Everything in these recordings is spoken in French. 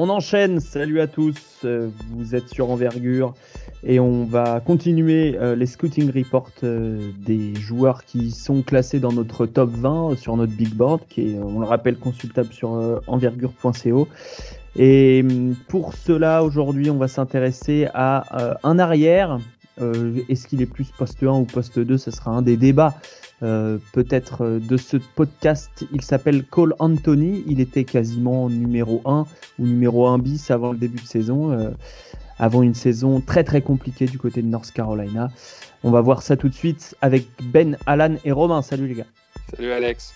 On enchaîne, salut à tous, euh, vous êtes sur Envergure et on va continuer euh, les scouting reports euh, des joueurs qui sont classés dans notre top 20 sur notre big board qui est, on le rappelle, consultable sur envergure.co. Et hum, pour cela, aujourd'hui, on va s'intéresser à un arrière. Est-ce qu'il est plus poste 1 ou poste 2 Ce sera un des débats euh, peut-être euh, de ce podcast. Il s'appelle Cole Anthony. Il était quasiment numéro 1 ou numéro 1 bis avant le début de saison, euh, avant une saison très très compliquée du côté de North Carolina. On va voir ça tout de suite avec Ben, Alan et Romain. Salut les gars. Salut Alex.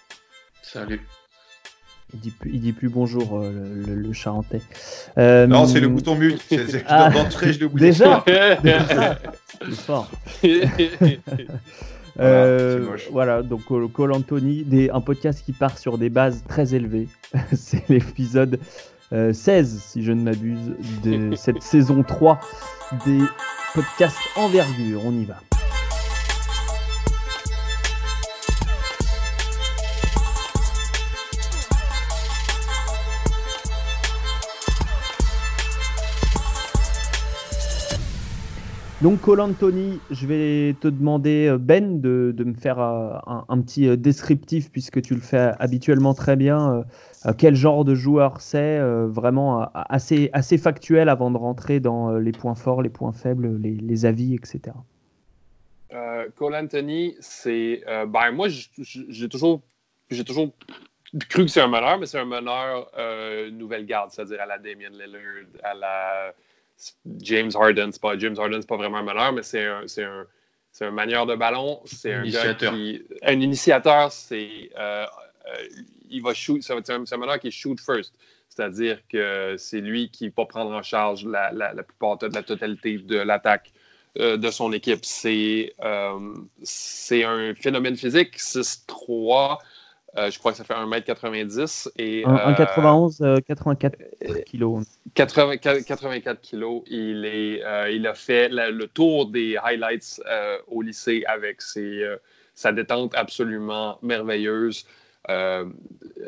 Salut. Il dit plus, il dit plus bonjour le, le, Charentais. non, c'est le bouton mute. C'est, ah, d'entrée, je Déjà. c'est fort. Euh, voilà, donc Call Anthony, des, un podcast qui part sur des bases très élevées. C'est l'épisode 16, euh, si je ne m'abuse, de cette saison 3 des podcasts envergure. On y va. Donc, Cole Anthony, je vais te demander, euh, Ben, de, me faire euh, un, petit euh, descriptif, puisque tu le fais habituellement très bien. quel genre de joueur c'est Vraiment assez, assez factuel avant de rentrer dans les points forts, les points faibles, les, avis, etc. Cole Anthony, c'est. ben, moi, j'ai toujours, toujours cru que c'est un meneur, mais c'est un meneur nouvelle garde, c'est-à-dire à la Damien Lillard, à la James Harden. Pas, James Harden, c'est pas vraiment un meneur, mais c'est un, c'est un, c'est un manieur de ballon. C'est un initiateur. qui. Un initiateur, c'est. Euh, euh, il va shoot. C'est un, un meneur qui shoot first. C'est-à-dire que c'est lui qui va prendre en charge la, la, la plupart de la totalité de l'attaque euh, de son équipe. C'est, c'est un phénomène physique. 6-3. Euh, je crois que ça fait 1m90 et. 1,91, 84 kg. 84 kg. Il, est, euh, il a fait le tour des highlights euh, au lycée avec ses, sa détente absolument merveilleuse.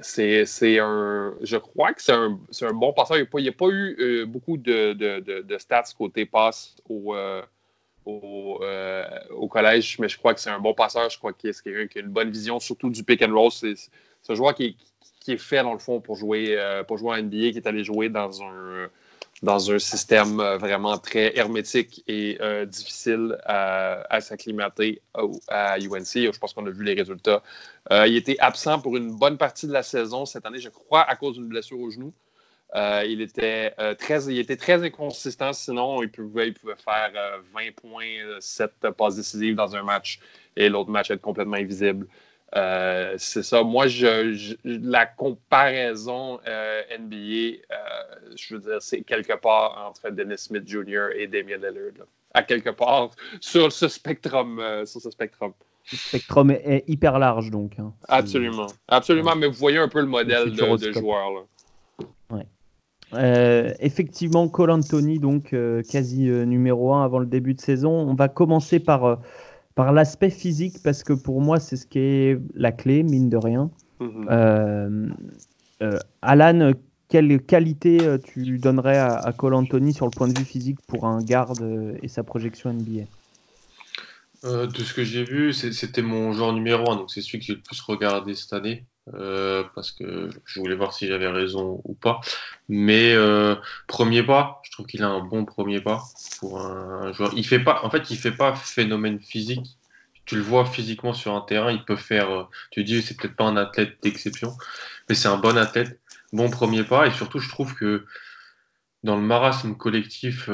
c'est un. Je crois que c'est un, un, bon passeur. Il n'y a, pas eu beaucoup de, de, de, stats côté passe au euh, au, collège, mais je crois que c'est un bon passeur. Je crois qu'il est quelqu'un qui a une bonne vision, surtout du pick and roll. C'est un joueur qui est, fait, dans le fond, pour jouer, euh, pour jouer en NBA, qui est allé jouer dans un, dans un système euh, vraiment très hermétique et difficile à, s'acclimater à UNC. Je pense qu'on a vu les résultats. il était absent pour une bonne partie de la saison cette année, je crois, à cause d'une blessure au genou. Euh, il, était, euh, très, il était très inconsistant, sinon il pouvait, il pouvait faire 20 euh, points, 7 passes décisives dans un match et l'autre match être complètement invisible. c'est ça. Moi, je, la comparaison NBA, je veux dire, c'est quelque part entre Dennis Smith Jr. et Damien Lillard. À quelque part sur ce spectrum. sur ce spectrum. Le spectrum est, hyper large, donc. Hein. Absolument. Absolument, mais vous voyez un peu le modèle de, de joueur. Là. Euh, effectivement, Cole Anthony, donc euh, quasi euh, numéro 1 avant le début de saison. On va commencer par, par l'aspect physique parce que pour moi, c'est ce qui est la clé, mine de rien. Mhm. Alan, quelle qualité tu donnerais à, à, Cole Anthony sur le point de vue physique pour un garde et sa projection NBA De ce que j'ai vu, c'était mon joueur numéro 1, donc c'est celui que j'ai le plus regardé cette année. Euh, parce que je voulais voir si j'avais raison ou pas. Mais euh, premier pas, je trouve qu'il a un bon premier pas pour un joueur. Il fait pas, en fait, il fait pas phénomène physique. Tu le vois physiquement sur un terrain, il peut faire. Euh, tu dis, c'est peut-être pas un athlète d'exception, mais c'est un bon athlète, bon premier pas. Et surtout, je trouve que dans le marasme collectif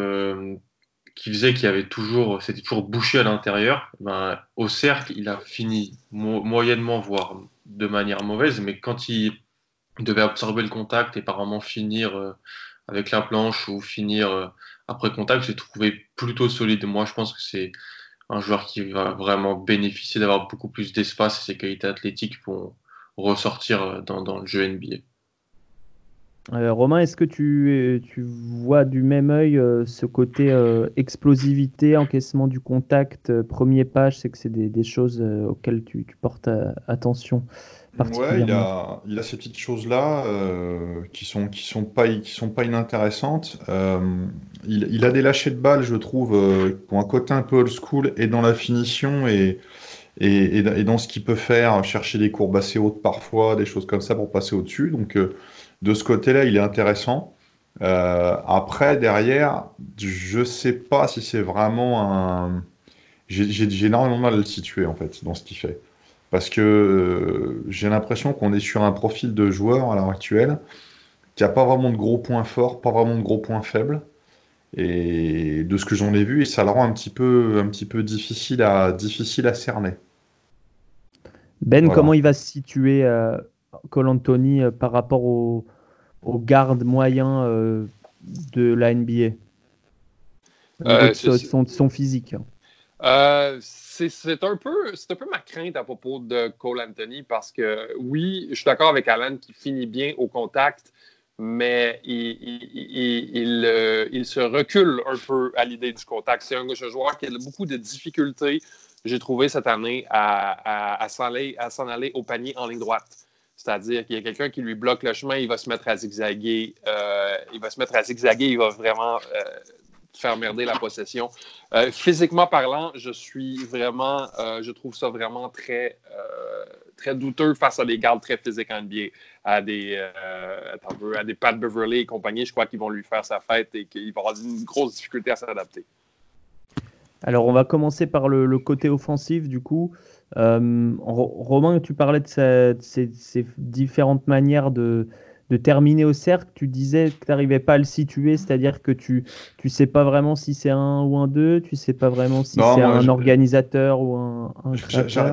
qui faisait qu'il y avait toujours, c'était toujours bouché à l'intérieur, ben, au cercle, il a fini moyennement, voire de manière mauvaise, mais quand il devait absorber le contact et apparemment finir euh, avec la planche ou finir euh, après contact, j'ai trouvé plutôt solide. Moi, je pense que c'est un joueur qui va vraiment bénéficier d'avoir beaucoup plus d'espace et ses qualités athlétiques vont ressortir euh, dans, le jeu NBA. Romain, est-ce que tu, tu, vois du même œil ce côté explosivité, encaissement du contact, premier page C'est que c'est des, choses auxquelles tu, tu portes attention. Ouais, il a, il a ces petites choses-là euh, qui sont, qui sont pas, sont pas inintéressantes. Euh, il, a des lâchers de balles, je trouve, euh, qui ont un côté un peu old school et dans la finition et, et, et, dans ce qu'il peut faire, chercher des courbes assez hautes parfois, des choses comme ça pour passer au-dessus. Donc, euh, de ce côté-là, il est intéressant. Euh, après, derrière, je sais pas si c'est vraiment un. J'ai énormément de mal à le situer en fait dans ce qu'il fait. Parce que euh, j'ai l'impression qu'on est sur un profil de joueur à l'heure actuelle qui a pas vraiment de gros points forts, pas vraiment de gros points faibles. Et de ce que j'en ai vu, ça le rend un petit peu, un petit peu difficile à, difficile à cerner. Ben, Voilà. comment il va se situer, euh, Cole Anthony, euh, par rapport au, au garde moyen euh, de la NBA Euh, de son, c'est- son- son physique. C'est un, peu- un peu ma crainte à propos de Cole Anthony parce que oui, je suis d'accord avec Alan qui finit bien au contact, mais il, il- il- il, euh, il se recule un peu à l'idée du contact. C'est un, joueur qui a beaucoup de difficultés, j'ai trouvé cette année, à, à- à s'en aller, à s'en aller au panier en ligne droite. C'est-à-dire qu'il y a quelqu'un qui lui bloque le chemin, il va se mettre à zigzaguer, euh, il va se mettre à zigzaguer, il va vraiment euh, faire merder la possession. Euh, physiquement parlant, je suis vraiment, je trouve ça vraiment très, très douteux face à des gardes très physiques en NBA, à des, à des Pat Beverly et compagnie. Je crois qu'ils vont lui faire sa fête et qu'il va avoir une grosse difficulté à s'adapter. Alors, on va commencer par le côté offensif, du coup. Euh, Ro- Romain, tu parlais de, sa- de ces, ces différentes manières de, de terminer au cercle. Tu disais que tu n'arrivais pas à le situer, c'est-à-dire que tu ne sais pas vraiment si c'est un ou un 2, tu sais pas vraiment si c'est un je- organisateur ou un, un.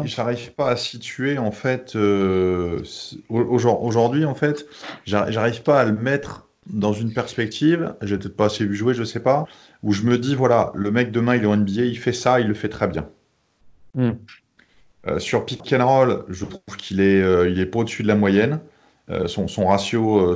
J'arrive pas à situer en fait. euh, Aujourd'hui, en fait, j'ar- j'arrive pas à le mettre dans une perspective. J'ai peut-être pas assez vu jouer, je sais pas. Où je me dis voilà, le mec demain il est en NBA, il fait ça, il le fait très bien. Hmm. Euh, sur pick and je trouve qu'il est, euh, est pas au-dessus de la moyenne. Euh, son, ratio,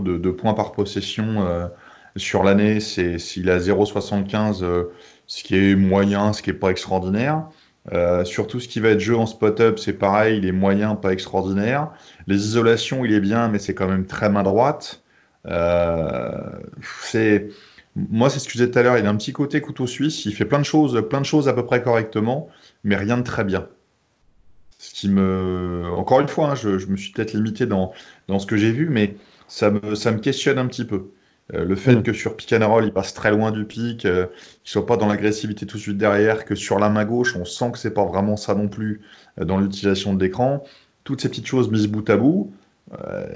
de, points par possession sur l'année, c'est s'il à 0,75, euh, ce qui est moyen, ce qui est pas extraordinaire. Euh, sur tout ce qui va être jeu en spot-up, c'est pareil, il est moyen, pas extraordinaire. Les isolations, il est bien, mais c'est quand même très main droite. Moi, c'est ce que je disais tout à l'heure, il a un petit côté couteau suisse, il fait plein de choses, plein de choses à peu près correctement, mais rien de très bien. Ce qui me, encore une fois, hein, je, je me suis peut-être limité dans, dans ce que j'ai vu, mais ça me, ça me questionne un petit peu. Euh, le fait Mm. que sur pick and roll, il passe très loin du pic, euh, qu'il soit pas dans l'agressivité tout de suite derrière, que sur la main gauche, on sent que c'est pas vraiment ça non plus euh, dans l'utilisation de l'écran. Toutes ces petites choses mises bout à bout, euh,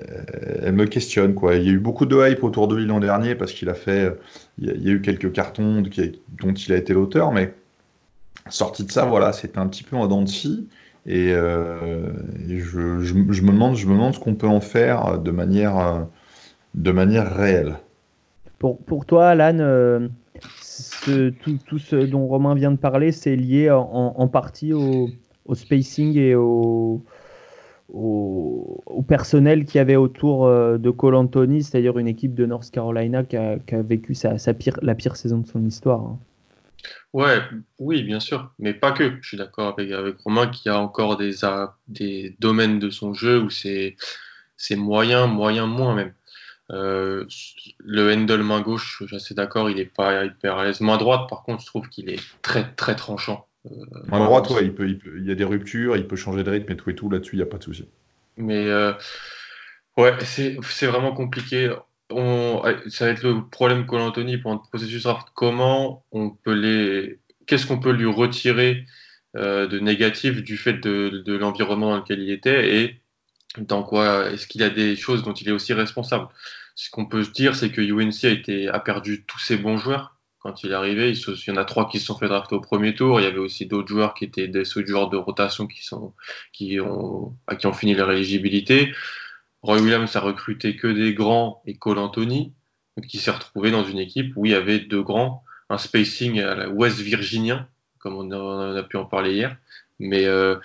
elles me questionnent quoi. Il y a eu beaucoup de hype autour de lui l'an dernier parce qu'il a fait, il y a, il y a eu quelques cartons dont il a été l'auteur, mais sorti de ça, voilà, c'était un petit peu en dents de scie. Et, euh, je, me demande, je me demande ce qu'on peut en faire de manière, euh, de manière réelle. Pour, pour toi, Alan, euh, tout, tout ce dont Romain vient de parler, c'est lié en, partie au, au spacing et au, au, personnel qu'il y avait autour euh, de Cole Anthony, c'est-à-dire une équipe de North Carolina qui a, qui a vécu sa, sa pire, la pire saison de son histoire. hein. Ouais, oui, bien sûr, mais pas que. Je suis d'accord avec, avec Romain qu'il y a encore des, domaines de son jeu où c'est moyen, moyen moins même. Euh, le handle main gauche, je suis assez d'accord, il est pas hyper à l'aise. Main droite, par contre, je trouve qu'il est très très tranchant. Euh, Main droite, ouais, il peut, il peut- il y a des ruptures, il peut changer de rythme et tout et tout. Là-dessus, il n'y a pas de souci. Mais euh, ouais, c'est vraiment compliqué. Ouais, ça va être le problème Cole Anthony pendant le processus draft. Comment on peut les, qu'est-ce qu'on peut lui retirer euh, de négatif du fait de, l'environnement dans lequel il était et dans quoi est-ce qu'il a des choses dont il est aussi responsable? Ce qu'on peut se dire, c'est que UNC a perdu tous ses bons joueurs quand il est arrivé. Il, y en a trois qui se sont fait drafter au premier tour. Il y avait aussi d'autres joueurs qui étaient des joueurs de rotation qui sont qui ont à qui ont fini leur éligibilité. Roy Williams a recruté que des grands et Cole Anthony, il s'est retrouvé dans une équipe où il y avait deux grands, un spacing à la West Virginien, comme on a, pu en parler hier, mais euh,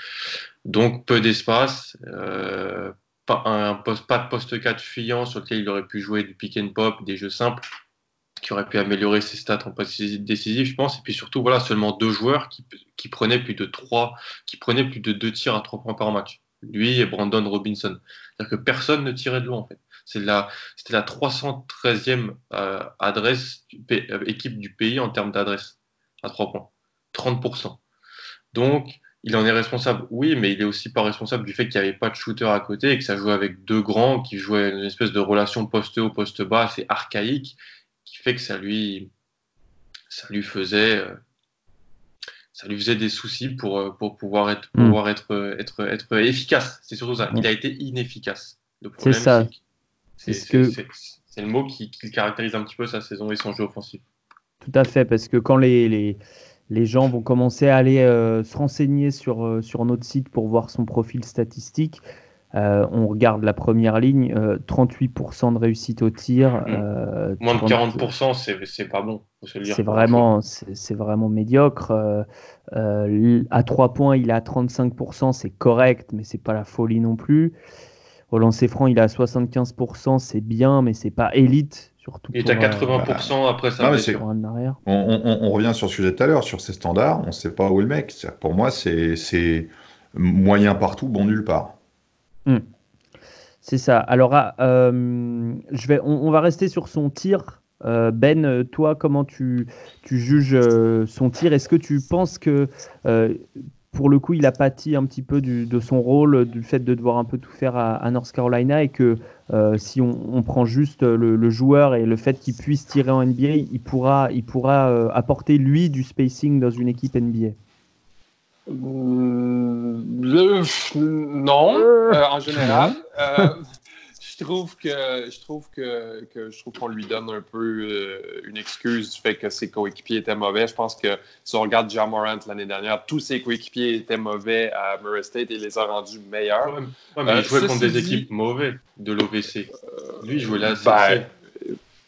donc peu d'espace, euh, pas, de poste 4 fuyant sur lequel il aurait pu jouer du pick and pop, des jeux simples qui auraient pu améliorer ses stats en passe décisif, je pense, et puis surtout voilà seulement deux joueurs qui, qui prenaient plus de trois, qui prenaient plus de deux tirs à trois points par match. Lui et Brandon Robinson. C'est-à-dire que personne ne tirait de loin, en fait. C'était la, la 313e euh, adresse euh, équipe du pays en termes d'adresse à 3 points. 30%. Donc, il en est responsable, oui, mais il est aussi pas responsable du fait qu'il n'y avait pas de shooter à côté et que ça jouait avec deux grands qui jouaient une espèce de relation poste haut, poste bas assez archaïque qui fait que ça lui, ça lui faisait, euh, ça lui faisait des soucis pour, euh, pour pouvoir être, hmm. pouvoir être, être, être efficace. C'est surtout ça. Il a été inefficace. C'est ça. C'est ce c'est le mot qui, qui, caractérise un petit peu sa saison et son jeu offensif. Tout à fait, parce que quand les, les les gens vont commencer à aller euh, se renseigner sur, euh, sur notre site pour voir son profil statistique. Euh, on regarde la première ligne, 38% de réussite au tir. Mmh. Moins de 40%, c'est pas bon. C'est vraiment, c'est vraiment médiocre. à 3 points, il est à 35%, c'est correct, mais c'est pas la folie non plus. Au lancer franc, il est à 75%, c'est bien, mais c'est pas élite il est à 80% après sa On, revient sur ce sujet tout à l'heure, sur ses standards, on ne sait pas où est le mec. Pour moi, c'est moyen partout, bon nulle part. Hmm. C'est ça. Alors, ah, euh, on, va rester sur son tir. Euh, ben, toi, comment tu, juges euh, son tir? Est-ce que tu penses que pour le coup, il a pâti un petit peu de son rôle, du fait de devoir un peu tout faire à, North Carolina et que si on, prend juste le, joueur et le fait qu'il puisse tirer en NBA, il pourra, il pourra apporter lui du spacing dans une équipe NBA. Euh, non, en général je trouve que je trouve que, que je trouve qu'on lui donne un peu euh, une excuse du fait que ses coéquipiers étaient mauvais. Je pense que si on regarde John Morant l'année dernière, tous ses coéquipiers étaient mauvais à Murray State et les a rendus meilleurs. Ouais, mais il euh, jouait contre des équipes mauvaises de l'OVC. Lui, il jouait là. Ben,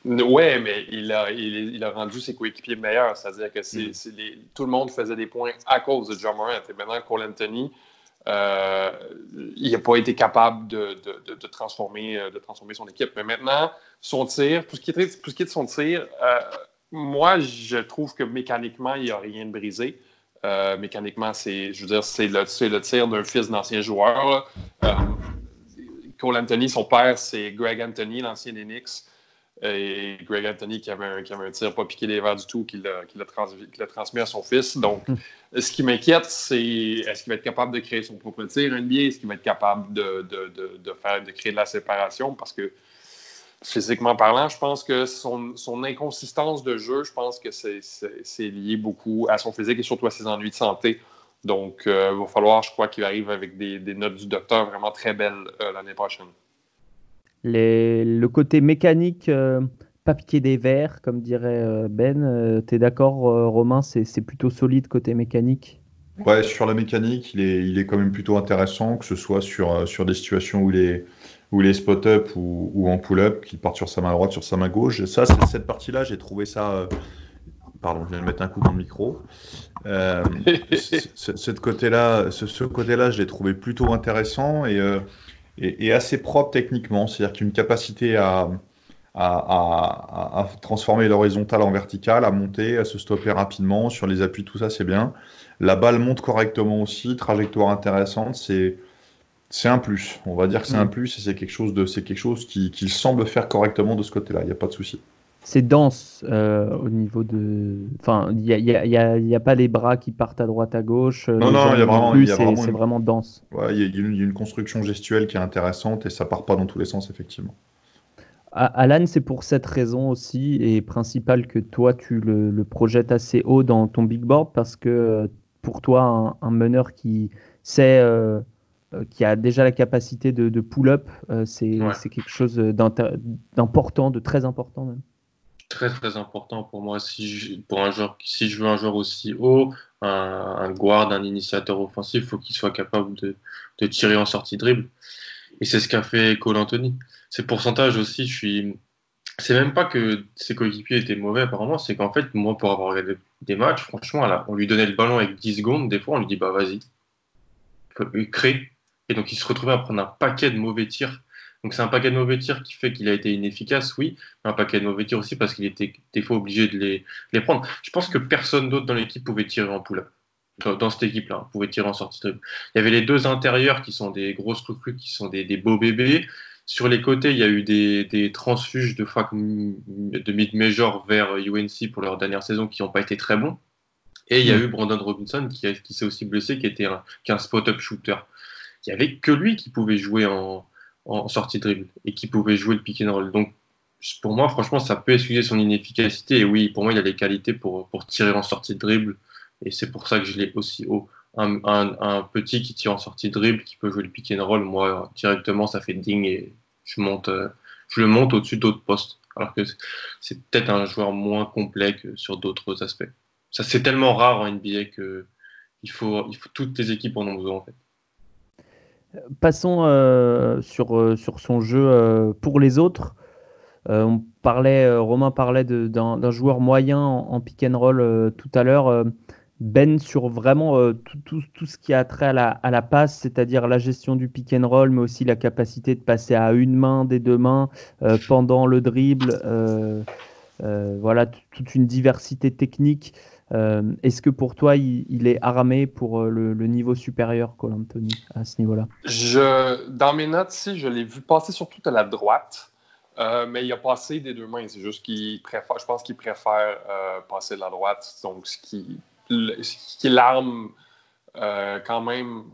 ouais, mais il a, il, a rendu ses coéquipiers meilleurs. C'est-à-dire que c'est, mm. tout le monde faisait des points à cause de John Morant. Et maintenant, Cole Anthony, euh, il n'a pas été capable de, transformer, euh, de transformer son équipe. Mais maintenant, son tir, pour ce qui est, ce qui est de son tir, euh, moi, je trouve que mécaniquement, il n'y a rien de brisé. mécaniquement, c'est, je veux dire, c'est le, le, tir d'un fils d'ancien joueur. Cole Anthony, son père, c'est Greg Anthony, l'ancien des Knicks et Greg Anthony qui avait un, qui avait un tir pas piqué des verres du tout, qui l'a transmis à son fils. Donc, hmm. ce qui m'inquiète, c'est est-ce qu'il va être capable de créer son propre tir NBA? Est-ce qu'il va être capable de, de, de, faire, de créer de la séparation? Parce que physiquement parlant, je pense que son, son inconsistance de jeu, je pense que c'est lié beaucoup à son physique et surtout à ses ennuis de santé. Donc, euh, il va falloir, je crois, qu'il arrive avec des, des, notes du docteur vraiment très belles euh, l'année prochaine le côté mécanique, euh, pas piquer des verres, comme dirait euh, Ben. Euh, tu es d'accord, Romain C'est plutôt solide côté mécanique? Ouais, sur la mécanique, il est, il est quand même plutôt intéressant, que ce soit sur, sur des situations où il est, où il spot-up ou, en pull-up, qu'il part sur sa main droite, sur sa main gauche. Ça, cette partie-là, j'ai trouvé ça. Pardon, je viens de mettre un coup dans le micro. cette côté-là, ce, ce côté-là, je l'ai trouvé plutôt intéressant et et, assez propre techniquement, c'est-à-dire qu'il a une capacité à, à, transformer l'horizontal en vertical, à monter, à se stopper rapidement sur les appuis, tout ça c'est bien. La balle monte correctement aussi, trajectoire intéressante, c'est c'est un plus. On va dire que c'est un mm. plus et c'est quelque chose de c'est quelque chose qu'il qui semble faire correctement de ce côté-là. Il n'y a pas de souci c'est dense euh, au niveau de. Enfin, il n'y a, y a, y a, pas les bras qui partent à droite à gauche. Euh, non, non, il y a vraiment. C'est vraiment dense. Il y, a une construction gestuelle qui est intéressante et ça part pas dans tous les sens, effectivement. Alan, c'est pour cette raison aussi et principale que toi, tu le, projettes assez haut dans ton big board parce que euh, pour toi, un, meneur qui sait. qui a déjà la capacité de, de pull-up, c'est quelque chose d'important, de très important même très très important pour moi. Si je, pour un joueur si je veux un joueur aussi haut un, guard un initiateur offensif il faut qu'il soit capable de, de, tirer en sortie dribble. Et c'est ce qu'a fait Cole Anthony. Ses pourcentages aussi je suis c'est même pas que ses coéquipiers étaient mauvais apparemment c'est qu'en fait moi pour avoir regardé des matchs franchement là, on lui donnait le ballon avec 10 secondes des fois on lui dit bah vas-y. Crée. Et donc il se retrouvait à prendre un paquet de mauvais tirs donc c'est un paquet de mauvais tirs qui fait qu'il a été inefficace, oui, mais un paquet de mauvais tirs aussi parce qu'il était des fois obligé de les, les, prendre. Je pense que personne d'autre dans l'équipe pouvait tirer en pull-up. dans cette équipe-là. On pouvait tirer en sortie dribble. Il y avait les deux intérieurs qui sont des grosses recrues, qui sont des, beaux bébés. Sur les côtés, il y a eu des, transfuges de, de mid-major vers UNC pour leur dernière saison qui n'ont pas été très bons. Et il y a mm. eu Brandon Robinson qui, qui s'est aussi blessé, qui était un, un spot-up shooter. Il n'y avait que lui qui pouvait jouer en, en sortie dribble et qui pouvait jouer le pick and roll. Donc pour moi, franchement, ça peut excuser son inefficacité. Et oui, pour moi, il a les qualités pour, pour tirer en sortie de dribble. Et c'est pour ça que je l'ai aussi haut. Un, petit qui tire en sortie de dribble, qui peut jouer le pick and roll, moi, directement, ça fait ding et je, monte, euh, je le monte au-dessus d'autres postes. Alors que c'est peut-être un joueur moins complet que sur d'autres aspects. Ça, c'est tellement rare en NBA que il faut, il faut, toutes les équipes en ont besoin, en fait. Passons euh, sur, euh, sur son jeu pour les autres. Euh, on parlait, euh, Romain parlait d'un joueur moyen en, pick and roll euh, tout à l'heure. Ben sur vraiment tout, ce qui a trait à la, passe, c'est-à-dire la gestion du pick and roll, mais aussi la capacité de passer à une main des deux mains pendant le dribble. voilà, toute une diversité technique. Est-ce que pour toi, il, est armé pour le, niveau supérieur, Cole Anthony, à ce niveau-là? Dans mes notes, si, je l'ai vu passer surtout à la droite. Euh, mais il a passé des deux mains. C'est juste qu'il préfère, je pense qu'il préfère euh, passer de la droite. Donc, ce qui, l'arme euh, quand même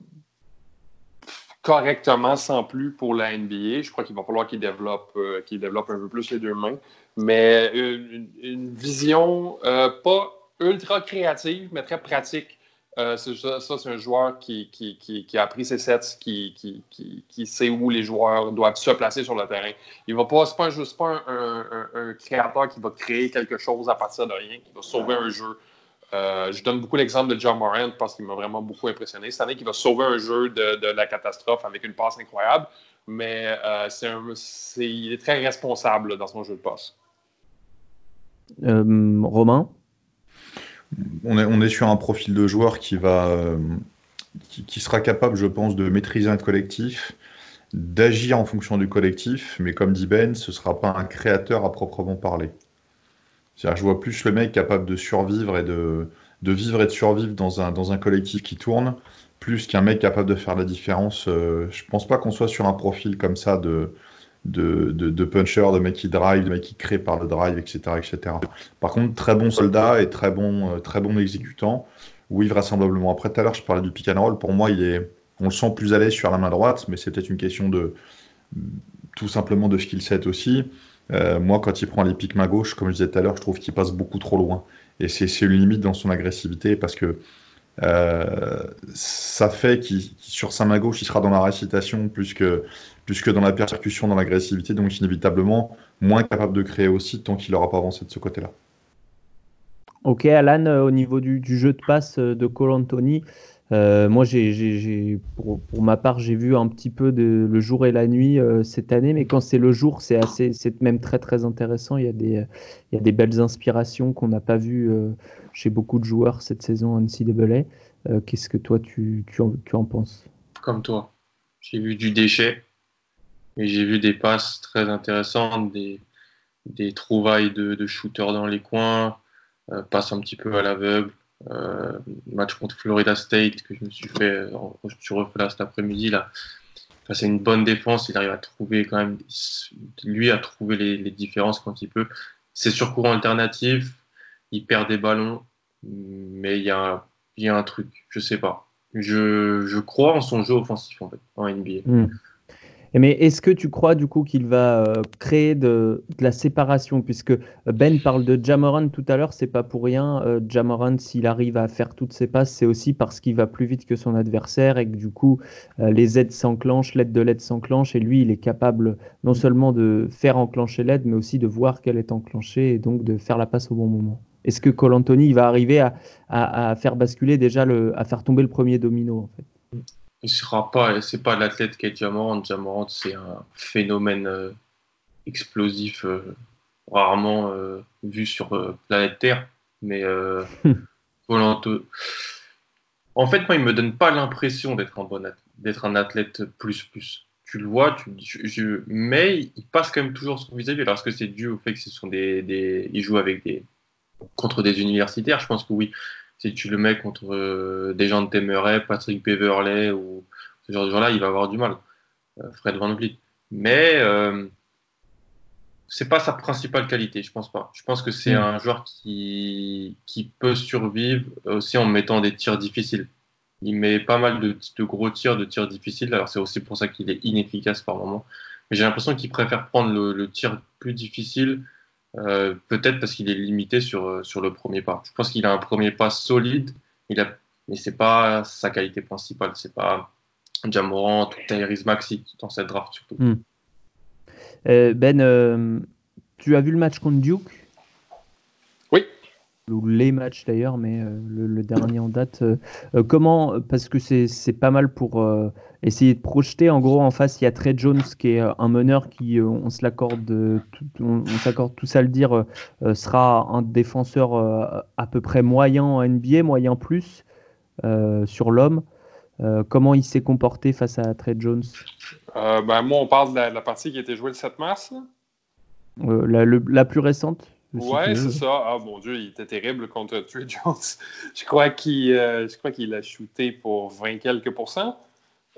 correctement sans plus pour la NBA. Je crois qu'il va falloir qu'il développe, qu'il développe un peu plus les deux mains. Mais une vision pas ultra créative, mais très pratique euh, ça, c'est un joueur qui, a appris ses sets, qui, sait où les joueurs doivent se placer sur le terrain. Il va pas, juste pas un, créateur qui va créer quelque chose à partir de rien, qui va sauver un jeu. Euh, je donne beaucoup l'exemple de John Moran parce qu'il m'a vraiment beaucoup impressionné. Cette année, qui va sauver un jeu de, la catastrophe avec une passe incroyable, mais euh, il est très responsable dans son jeu de passe. Romain? On est, sur un profil de joueur qui va, euh, qui, sera capable, je pense, de maîtriser un collectif, d'agir en fonction du collectif, mais comme dit Ben, ce ne sera pas un créateur à proprement parler. je vois plus le mec capable de survivre et de, vivre et de survivre dans un, collectif qui tourne, plus qu'un mec capable de faire la différence. Euh, je pense pas qu'on soit sur un profil comme ça de, de, de, puncher, de mecs qui drive, de mecs qui créent par le drive, etc., etc. Par contre, très bon soldat et très bon, euh, très bon exécutant. Oui, vraisemblablement. Après, tout à l'heure, je parlais du pick and roll. Pour moi, il est, on le sent plus à l'aise sur la main droite, mais c'est peut-être une question de tout simplement de skill set aussi. Euh, moi, quand il prend les pics main gauche, comme je disais tout à l'heure, je trouve qu'il passe beaucoup trop loin. Et c'est une limite dans son agressivité parce que euh, ça fait qu'il sur sa main gauche, il sera dans la récitation plus que, plus que dans la percussion, dans l'agressivité, donc inévitablement moins capable de créer aussi tant qu'il n'aura pas avancé de ce côté-là. Ok, Alan, euh, au niveau du, jeu de passe euh, de Cole Anthony, moi, j'ai, pour, ma part, j'ai vu un petit peu de, le jour et la nuit cette année, mais quand c'est le jour, c'est assez, c'est même très très intéressant. Il y a des, il y a des belles inspirations qu'on n'a pas vues chez beaucoup de joueurs cette saison en NCAA. Euh, qu'est-ce que toi, tu, tu, en, tu, en, penses? Comme toi. J'ai vu du déchet, mais j'ai vu des passes très intéressantes, des, des trouvailles de, de shooters dans les coins, euh, passes un petit peu à l'aveugle. Euh, match contre Florida State que je me suis fait, je me suis refait là cet après-midi c'est une bonne défense. Il arrive à trouver quand même, lui à trouver les différences quand il peut. C'est sur courant alternatif il perd des ballons, mais il y a, y a un truc, je sais pas. Je, je, crois en son jeu offensif en fait, en NBA. Hmm. Mais est-ce que tu crois du coup qu'il va euh, créer de, la séparation? Puisque Ben parle de Jamoran tout à l'heure, c'est pas pour rien. Euh, Jamoran, s'il arrive à faire toutes ses passes, c'est aussi parce qu'il va plus vite que son adversaire et que du coup euh, les aides s'enclenchent, l'aide de l'aide s'enclenche et lui il est capable non seulement de faire enclencher l'aide, mais aussi de voir qu'elle est enclenchée et donc de faire la passe au bon moment. Est-ce que Cole Anthony va arriver à, faire basculer déjà, le, à faire tomber le premier domino en fait? Il sera pas, c'est pas l'athlète qui est Diamant. Diamant, c'est un phénomène euh, explosif, euh, rarement euh, vu sur planète Terre. Mais Cole Anthony. En fait, moi, il me donne pas l'impression d'être un bon d'être un athlète plus plus. Tu le vois, tu, je, mais il passe quand même toujours son vis-à-vis. Parce que c'est dû au fait que ce sont des, des, il joue avec des, contre des universitaires, je pense que oui. si tu le mets contre des gens de Temeray, Patrick Beverley ou ce genre de gens-là, il va avoir du mal. Fred Van Vliet. Mais c'est pas sa principale qualité, je pense pas. Je pense que c'est mm. un joueur qui, qui peut survivre aussi en mettant des tirs difficiles. Il met pas mal de, de gros tirs, de tirs difficiles. Alors c'est aussi pour ça qu'il est inefficace par moment. Mais j'ai l'impression qu'il préfère prendre le, tir plus difficile, euh, peut-être parce qu'il est limité sur, sur le premier pas. Je pense qu'il a un premier pas solide, il a, mais c'est pas sa qualité principale. C'est pas Jamorant ou Tyrese Maxi dans cette draft surtout. Mm. Euh, ben, euh, tu as vu le match contre Duke? Ou les matchs d'ailleurs, mais euh, le, dernier en date. comment Parce que c'est pas mal pour essayer de projeter. En gros, en face, il y a Trey Jones qui est un meneur qui, on se l'accorde, on, s'accorde tous à le dire, sera un défenseur à peu près moyen en NBA, moyen plus sur l'homme. comment il s'est comporté face à Trey Jones? Euh, ben, moi, on parle de la, partie qui a été jouée le 7 mars. Euh, la, plus récente? Ouais, c'est ça. Ah mon Dieu, il était terrible contre Trey Jones. je crois qu'il euh, qu'il a shooté pour 20 quelques pourcents.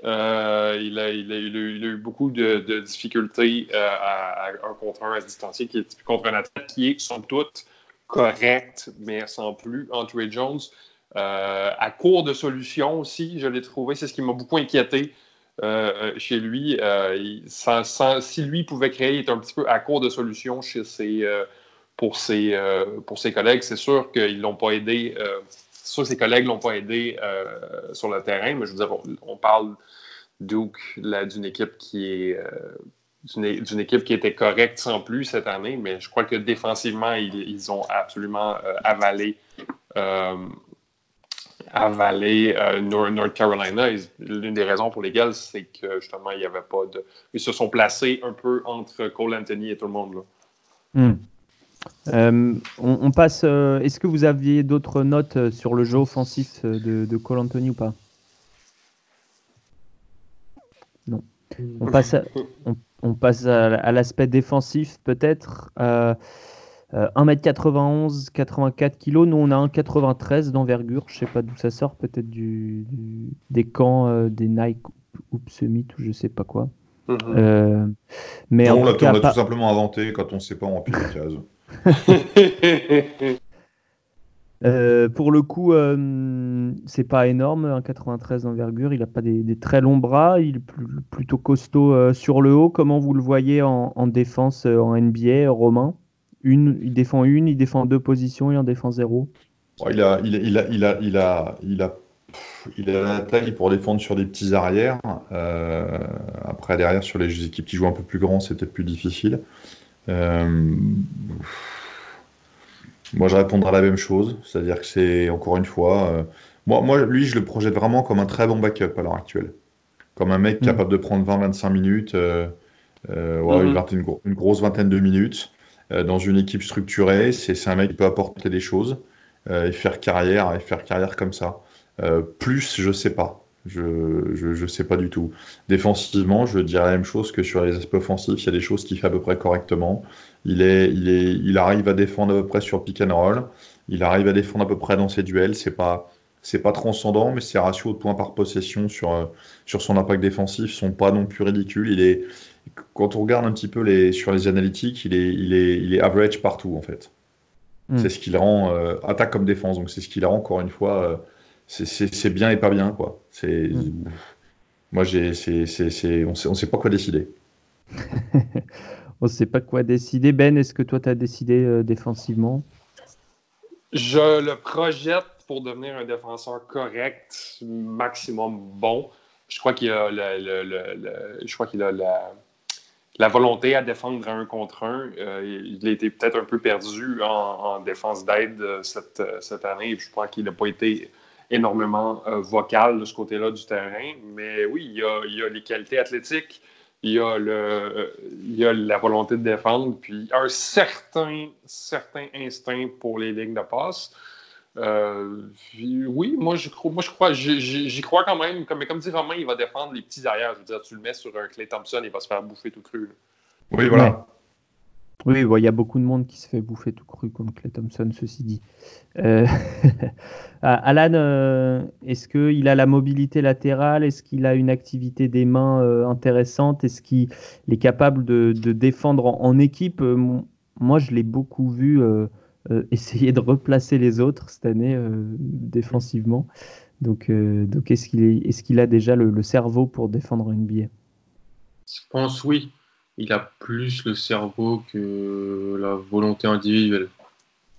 il, a, il, a, il, a, eu beaucoup de, de difficultés à, un contre un à distancier qui est contre un athlète qui est, somme toute, correct, mais sans plus, en Trey Jones. à court de solutions aussi, je l'ai trouvé. C'est ce qui m'a beaucoup inquiété. Euh, euh, chez lui. Euh, si lui pouvait créer, il est un petit peu à court de solutions chez ses, pour, ses, pour ses collègues. C'est sûr qu'ils l'ont pas aidé. sûr ses collègues l'ont pas aidé sur le terrain, mais je veux dire, on, parle d'une équipe qui est d'une équipe qui était correcte sans plus cette année, mais je crois que défensivement, ils, ils ont absolument avalé avaler euh, North Carolina. L'une des raisons pour lesquelles, c'est que justement, il n'y avait pas de. Ils se sont placés un peu entre Cole Anthony et tout le monde. Là. Hmm. Euh, on, passe. Euh, est-ce que vous aviez d'autres notes sur le jeu offensif de, Cole Anthony ou pas? Non. On passe on, passe à, l'aspect défensif peut-être. 1m91, 84 kg. Nous, on a 1,93 d'envergure. Je sais pas d'où ça sort. Peut-être du, des camps euh, des Nike ou Summit ou je sais pas quoi. Mhm. Euh, mais on l'a tout simplement inventé quand on sait pas remplir les cases. Euh, pour le coup, c'est pas énorme, 1,93 d'envergure. Il a pas des, très longs bras. Il est plutôt costaud sur le haut. Comment vous le voyez en, en défense en NBA, Romain? Une, il défend une, il défend deux positions, il en défend zéro. il, a, il, a, il, a, il, a, il, a, il, a, la taille pour défendre sur des petits arrières. Euh, après, derrière, sur les équipes qui jouent un peu plus grands, c'est peut-être plus difficile. Euh, moi, je répondrai à la même chose. C'est-à-dire que c'est, encore une fois, euh, moi, moi, lui, je le projette vraiment comme un très bon backup à l'heure actuelle. Comme un mec mm. capable de prendre 20-25 minutes, ouais, mm-hmm. une, une, grosse vingtaine de minutes. Euh, dans une équipe structurée. C'est un mec qui peut apporter des choses euh, et faire carrière et faire carrière comme ça. Euh, plus, je sais pas. Je, je, sais pas du tout. Défensivement, je dirais la même chose que sur les aspects offensifs. Il y a des choses qu'il fait à peu près correctement. Il, est, il, est, il arrive à défendre à peu près sur pick and roll. Il arrive à défendre à peu près dans ses duels. C'est pas, c'est pas transcendant, mais ses ratios de points par possession sur, sur son impact défensif sont pas non plus ridicules. Il est, quand on regarde un petit peu les, sur les analytiques, il est, il, est, il est average partout en fait. Hmm. C'est ce qui le rend euh, attaque comme défense, donc c'est ce qui le rend encore une fois, euh, c'est bien et pas bien quoi. C'est hmm. moi j'ai, c'est, on sait, on sait pas quoi décider. on sait pas quoi décider. Ben, est-ce que toi tu as décidé euh, défensivement? Je le projette pour devenir un défenseur correct, maximum bon. Je crois qu'il a, le, je crois qu'il a la, la volonté à défendre un contre un. Euh, il a été peut-être un peu perdu en, défense d'aide euh, cette, cette, année. Je crois qu'il n'a pas été énormément vocal de ce côté-là du terrain. Mais oui, il y, a, il y a les qualités athlétiques, il y a, le, il y a la volonté de défendre, puis un certain, certain instinct pour les lignes de passe. Euh, oui, moi je crois, moi je crois, j'y crois quand même. Comme, mais comme dit Romain, il va défendre les petits arrières. Je veux dire, tu le mets sur un Clay Thompson, il va se faire bouffer tout cru. Oui, voilà. Oui, il y a beaucoup de monde qui se fait bouffer tout cru comme Clay Thompson, ceci dit. Euh, Alan, euh, est-ce qu'il a la mobilité latérale? Est-ce qu'il a une activité des mains euh, intéressante? Est-ce qu'il est capable de, défendre en, équipe? Moi, je l'ai beaucoup vu essayer de replacer les autres cette année défensivement. Donc, est-ce qu'il a déjà le, le cerveau pour défendre une NBA Je pense oui il a plus le cerveau que la volonté individuelle.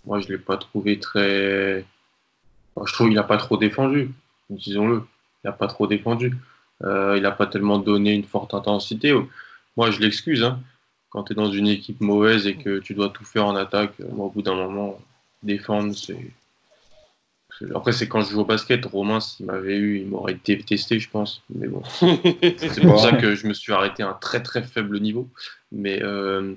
Moi, je ne l'ai pas trouvé très. je trouve qu'il n'a pas trop défendu, disons-le. Il n'a pas trop défendu. Euh, il n'a pas tellement donné une forte intensité. Moi, je l'excuse. Hein. Quand tu es dans une équipe mauvaise et que tu dois tout faire en attaque, au bout d'un moment, défendre, c'est après, c'est quand je joue au basket. Romain, s'il m'avait eu, il m'aurait détesté, je pense. Mais bon, c'est pour ça que je me suis arrêté à un très très faible niveau. Mais euh,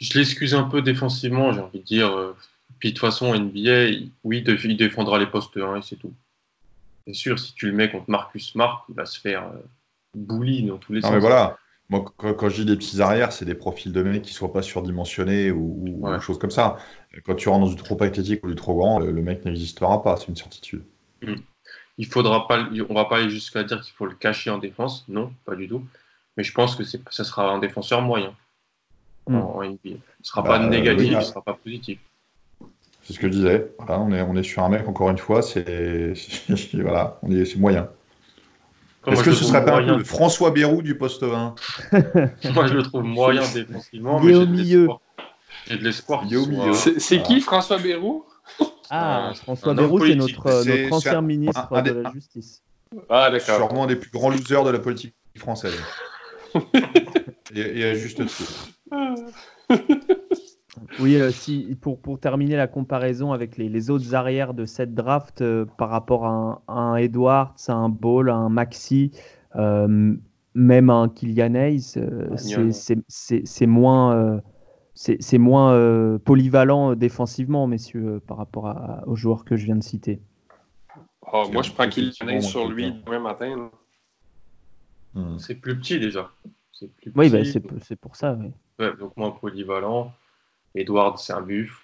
je l'excuse un peu défensivement, j'ai envie de dire. Puis de toute façon, NBA, oui, il défendra les postes 1 et c'est tout. C'est sûr, si tu le mets contre Marcus Smart, il va se faire euh, bully dans tous les non, sens. Mais voilà. Moi, quand, je dis des petits arrières, c'est des profils de mecs qui ne soient pas surdimensionnés ou, ou choses comme ça. Quand tu rentres dans du trop athlétique ou du trop grand, le, mec n'existera pas, c'est une certitude. Hmm. Il faudra pas, on va pas aller jusqu'à dire qu'il faut le cacher en défense, non, pas du tout. Mais je pense que ça sera un défenseur moyen en, NBA. Il ne sera pas bah, négatif, il ne sera pas positif. C'est ce que je disais. on, est, on est sur un mec, encore une fois, c'est voilà, on est, moyen. Est-ce que ce serait pas un peu François Bérou du poste 20 Moi, je le trouve moyen défensivement. Il est au milieu. J'ai de l'espoir. C'est qui François Bérou? Ah, François Bérou, c'est notre, notre ancien ministre de la Justice. Ah, d'accord. Sûrement un des plus grands losers de la politique française. et, à juste titre. Oui, euh, si, pour, pour, terminer la comparaison avec les, les autres arrières de cette draft euh, par rapport à un, un, Edwards, à un Ball, à un Maxi, euh, même un Kylian Hayes, c'est moins, c'est moins polyvalent défensivement, messieurs, par rapport à, aux joueurs que je viens de citer. Oh, moi, je prends Kylian Hayes sur lui demain matin. Hmm. C'est plus petit déjà. Plus oui, bah, c'est pour ça. Ouais, donc moins polyvalent. Edward, c'est un buff.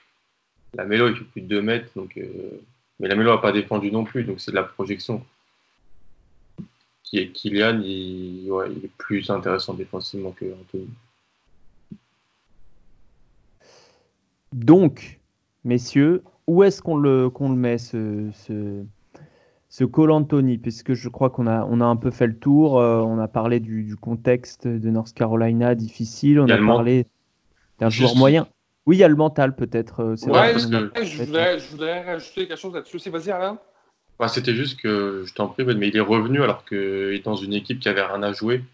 La Mélo, il fait plus de 2 mètres. Donc, euh, Mais la Mélo n'a pas défendu non plus, donc c'est de la projection. Kylian, il... il est plus intéressant défensivement que Anthony. Donc, messieurs, où est-ce qu'on le, qu'on le met, ce, ce, ce Puisque je crois qu'on a, on a un peu fait le tour. Euh, on a parlé du, du, contexte de North Carolina difficile. On a parlé d'un joueur moyen. Oui, il y a le mental peut-être. Euh, ouais, je, voudrais, je, voudrais, rajouter quelque chose là-dessus. Vas-y, Alain. Bah, C'était juste que, je t'en prie, mais il est revenu alors qu'il est dans une équipe qui avait rien à jouer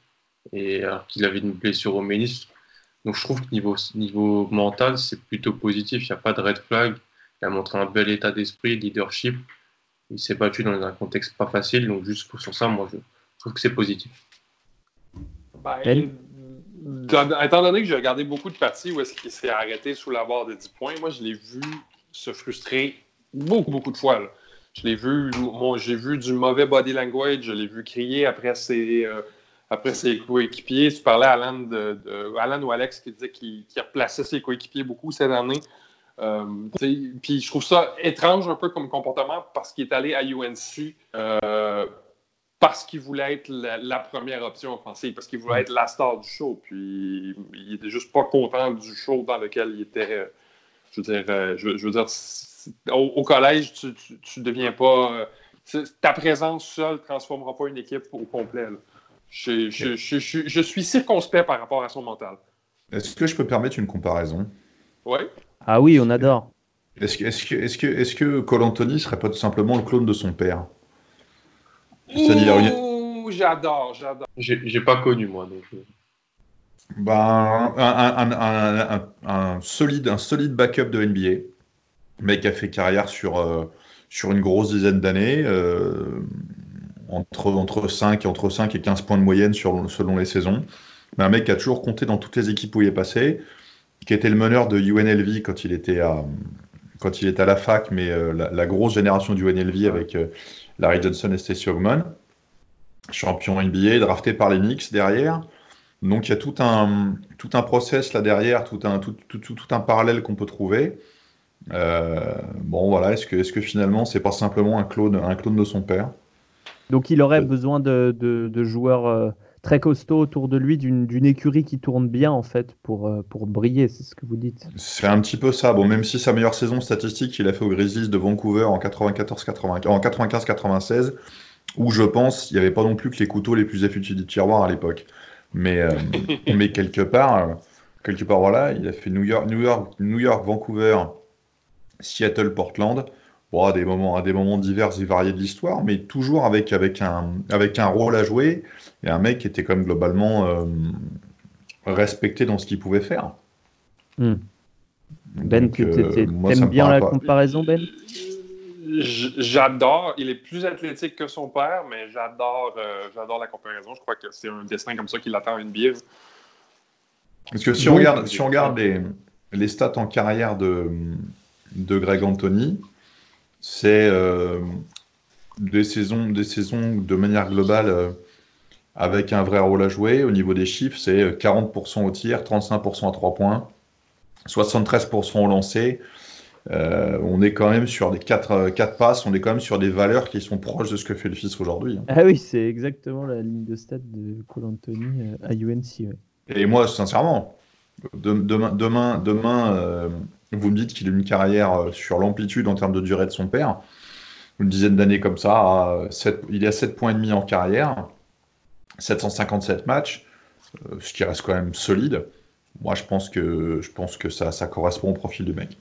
et alors qu'il avait une blessure au ménisque. Donc je trouve que niveau, niveau mental, c'est plutôt positif. Il n'y a pas de red flag. Il a montré un bel état d'esprit, leadership. Il s'est battu dans un contexte pas facile. Donc juste pour, sur ça, moi, je trouve que c'est positif. Bah, étant donné que j'ai regardé beaucoup de parties où est-ce qu'il s'est arrêté sous la barre de 10 points, moi, je l'ai vu se frustrer beaucoup, beaucoup de fois. Je l'ai vu, j'ai vu du mauvais body language, je l'ai vu crier après ses, euh, après ses coéquipiers. Tu parlais à Alan, ou Alex qui disait qu'il replaçait ses coéquipiers beaucoup cette année. Euh, puis je trouve ça étrange un peu comme comportement parce qu'il est allé à UNC euh, parce qu'il voulait être la, première option offensive, parce qu'il voulait être la star du show. Puis il était juste pas content du show dans lequel il était. Je veux dire, euh, je, veux dire au, collège, tu, tu, deviens pas. Euh, ta présence seule ne transformera pas une équipe au complet. Je, je, suis circonspect par rapport à son mental. Est-ce que je peux permettre une comparaison? Oui. Ah oui, on adore. Est-ce que, est-ce que, est-ce que, est-ce que Cole Anthony serait pas tout simplement le clone de son père? C'est-à-dire. J'adore, j'adore. J'ai pas connu, moi. Donc... Euh. Ben, un, solide, un solide backup de NBA. mec qui a fait carrière sur, euh, sur une grosse dizaine d'années. Euh, entre, entre, 5, entre 5 et 15 points de moyenne sur, selon les saisons. Mais un mec qui a toujours compté dans toutes les équipes où il est passé. Qui était le meneur de UNLV quand il était à, quand il était à la fac, mais la, la, grosse génération du UNLV avec Larry Johnson et Stacey Ogman, champion NBA, drafté par les Knicks derrière. Donc il y a tout un, tout un process là derrière, tout un, tout, tout, tout, un parallèle qu'on peut trouver. Euh, bon voilà, est-ce que, est -ce que finalement c'est pas simplement un clone, un clone de son père? Donc il aurait besoin de, de, de joueurs euh, très costauds autour de lui, d'une écurie qui tourne bien en fait pour, euh, pour briller, c'est ce que vous dites. C'est un petit peu ça. Bon, même si sa meilleure saison statistique, il a fait aux Grizzlies de Vancouver en 95-96, où je pense il n'y avait pas non plus que les couteaux les plus affûtés du tiroir à l'époque. Mais, euh, mais quelque part, euh, quelque part voilà, il a fait New York, New York, New York, Vancouver, Seattle, Portland. Bon, à des moments, à des moments divers et variés de l'histoire, mais toujours avec, avec, un, avec un rôle à jouer et un mec qui était quand même globalement euh, respecté dans ce qu'il pouvait faire. Hmm. Ben, tu aimes bien la comparaison, Ben? J'adore. Il est plus athlétique que son père, mais j'adore euh, j'adore la comparaison. Je crois que c'est un destin comme ça qu'il attend une bière. Parce que si on regarde, si on regarde les, les stats en carrière de, de Greg Anthony, c'est euh, des, saisons, des saisons de manière globale euh, avec un vrai rôle à jouer. Au niveau des chiffres, c'est 40% au tir, 35% à 3 points, 73% au lancer, euh, on est quand même sur des 4, euh, quatre passes, on est quand même sur des valeurs qui sont proches de ce que fait le fils aujourd'hui. Hein. Ah oui, c'est exactement la ligne de stade de Cole Anthony euh, à UNC. Et moi, sincèrement, demain, demain, demain vous me dites qu'il a une carrière sur l'amplitude en termes de durée de son père, une dizaine d'années comme ça, il est à 7 points et demi en carrière, 757 matchs, ce qui reste quand même solide. Moi, je pense que, je pense que ça, ça correspond au profil du mec.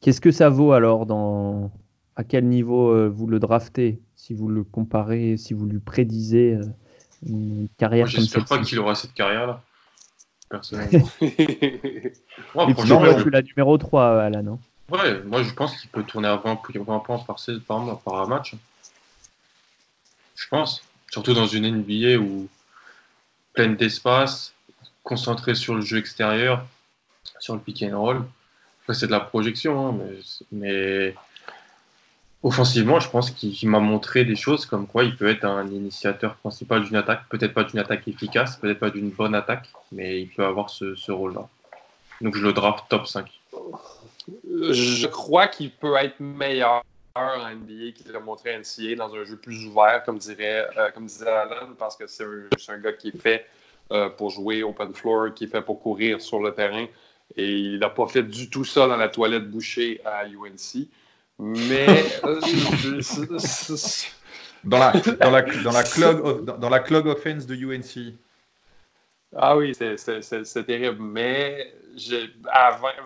Qu'est-ce que ça vaut alors dans à quel niveau euh, vous le draftez si vous le comparez, si vous lui prédisez euh, une carrière comme J'espère pas qu'il aura cette carrière-là. Personnellement. moi, tu la numéro 3, Alan. Hein. Ouais, moi je pense qu'il peut tourner à 20, 20 points par, par, par match. Je pense. Surtout dans une NBA où pleine d'espace, concentré sur le jeu extérieur, sur le pick and roll c'est de la projection, hein, mais, offensivement, je pense qu'il m'a montré des choses comme quoi il peut être un initiateur principal d'une attaque, peut-être pas d'une attaque efficace, peut-être pas d'une bonne attaque, mais il peut avoir ce, rôle-là. Donc je le draft top 5. Je crois qu'il peut être meilleur en NBA qu'il a montré à NCA dans un jeu plus ouvert, comme, dirait, euh, comme disait Alan, parce que c'est un, gars qui est fait euh, pour jouer open floor, qui est fait pour courir sur le terrain. Et il n'a pas fait du tout ça dans la toilette bouchée à UNC. Mais. Euh, dans, la, dans, la, dans, la clog, dans la clog offense de UNC. Ah oui, c'est terrible. Mais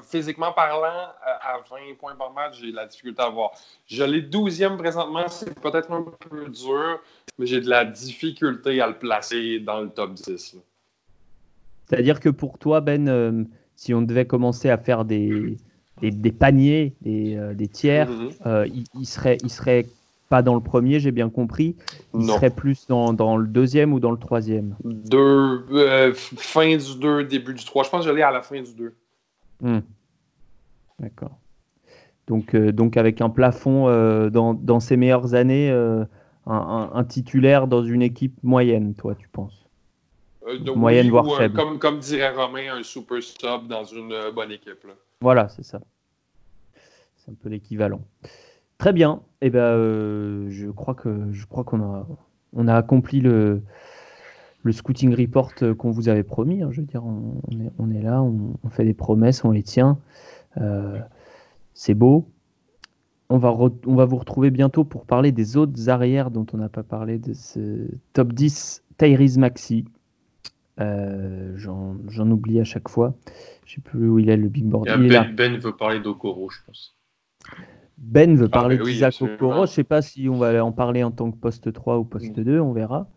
physiquement parlant, à 20 points par match, j'ai de la difficulté à voir. Je l'ai 12e présentement, c'est peut-être un peu dur, mais j'ai de la difficulté à le placer dans le top 10. C'est-à-dire que pour toi, Ben, euh, si on devait commencer à faire des, des, paniers, des, euh, des tiers, mhm. euh, il, serait, il serait pas dans le premier, j'ai bien compris. Il serait plus dans, dans, le deuxième ou dans le troisième? Deux, euh, fin du 2, début du 3. Je pense que j'allais à la fin du 2. Hmm. D'accord. Donc, donc avec un plafond dans, dans, ses meilleures années, un, un, titulaire dans une équipe moyenne, toi, tu penses? Moyenne, voire faible. Comme, comme, dirait Romain, un super stop dans une bonne équipe. Voilà, c'est ça. C'est un peu l'équivalent. Très bien. Eh ben, euh, je crois que je crois qu'on a on a accompli le le scouting report qu'on vous avait promis. Hein. je veux dire, on, est, on est, là, on, fait des promesses, on les tient. c'est beau. On va, on va vous retrouver bientôt pour parler des autres arrières dont on n'a pas parlé de ce top 10 Tyrese Maxi, euh, j'en oublie à chaque fois. Je sais plus où il est, le big board. ben, ben, veut parler d'Okoro, je pense. Ben veut ah, parler d'Isaac Okoro. Je sais pas si on va en parler en tant que poste 3 ou poste 2, mm. on verra.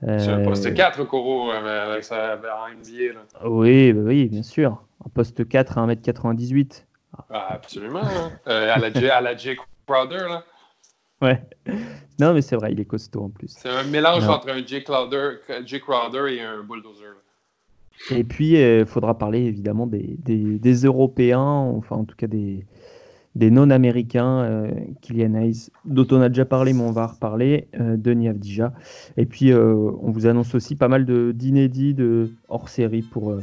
C'est un poste 4, Okoro, avec sa NBA. Là. Oui, bah oui, bien sûr. Un poste 4 à 1m98. Ah, absolument. Hein. Euh, à, la à la Jake Crowder, là. Ouais. Non, mais c'est vrai, il est costaud en plus. C'est un mélange entre un Jake Crowder, et un bulldozer. Et puis, il euh, faudra parler évidemment des, des, Européens, enfin en tout cas des, des non-américains, euh, Kylian Hayes, dont on a déjà parlé, mais on va reparler, euh, Denis Avdija. Et puis, on vous annonce aussi pas mal d'inédits, de, hors série pour,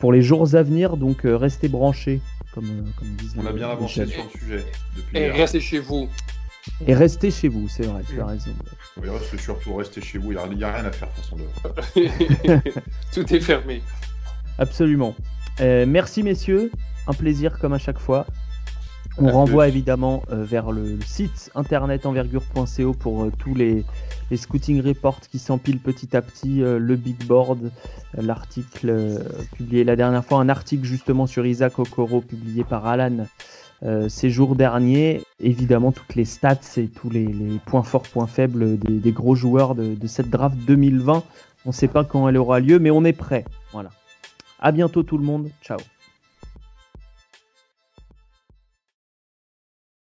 pour les jours à venir. Donc, restez branchés, comme, comme disent On a bien avancé sur le sujet. Depuis Et restez chez vous. Et restez chez vous, c'est vrai, tu as raison. Oui, restez surtout restez chez vous, il n'y a, rien à faire de toute façon Tout est fermé. Absolument. merci messieurs, un plaisir comme à chaque fois. On renvoie évidemment euh, vers le site internet envergure.co pour euh, tous les, scouting reports qui s'empilent petit à petit, euh, le big board, l'article publié la dernière fois, un article justement sur Isaac Okoro publié par Alan ces jours derniers. Évidemment, toutes les stats et tous les, points forts, points faibles des, gros joueurs de, de, cette draft 2020. On ne sait pas quand elle aura lieu, mais on est prêt. Voilà. À bientôt tout le monde. Ciao.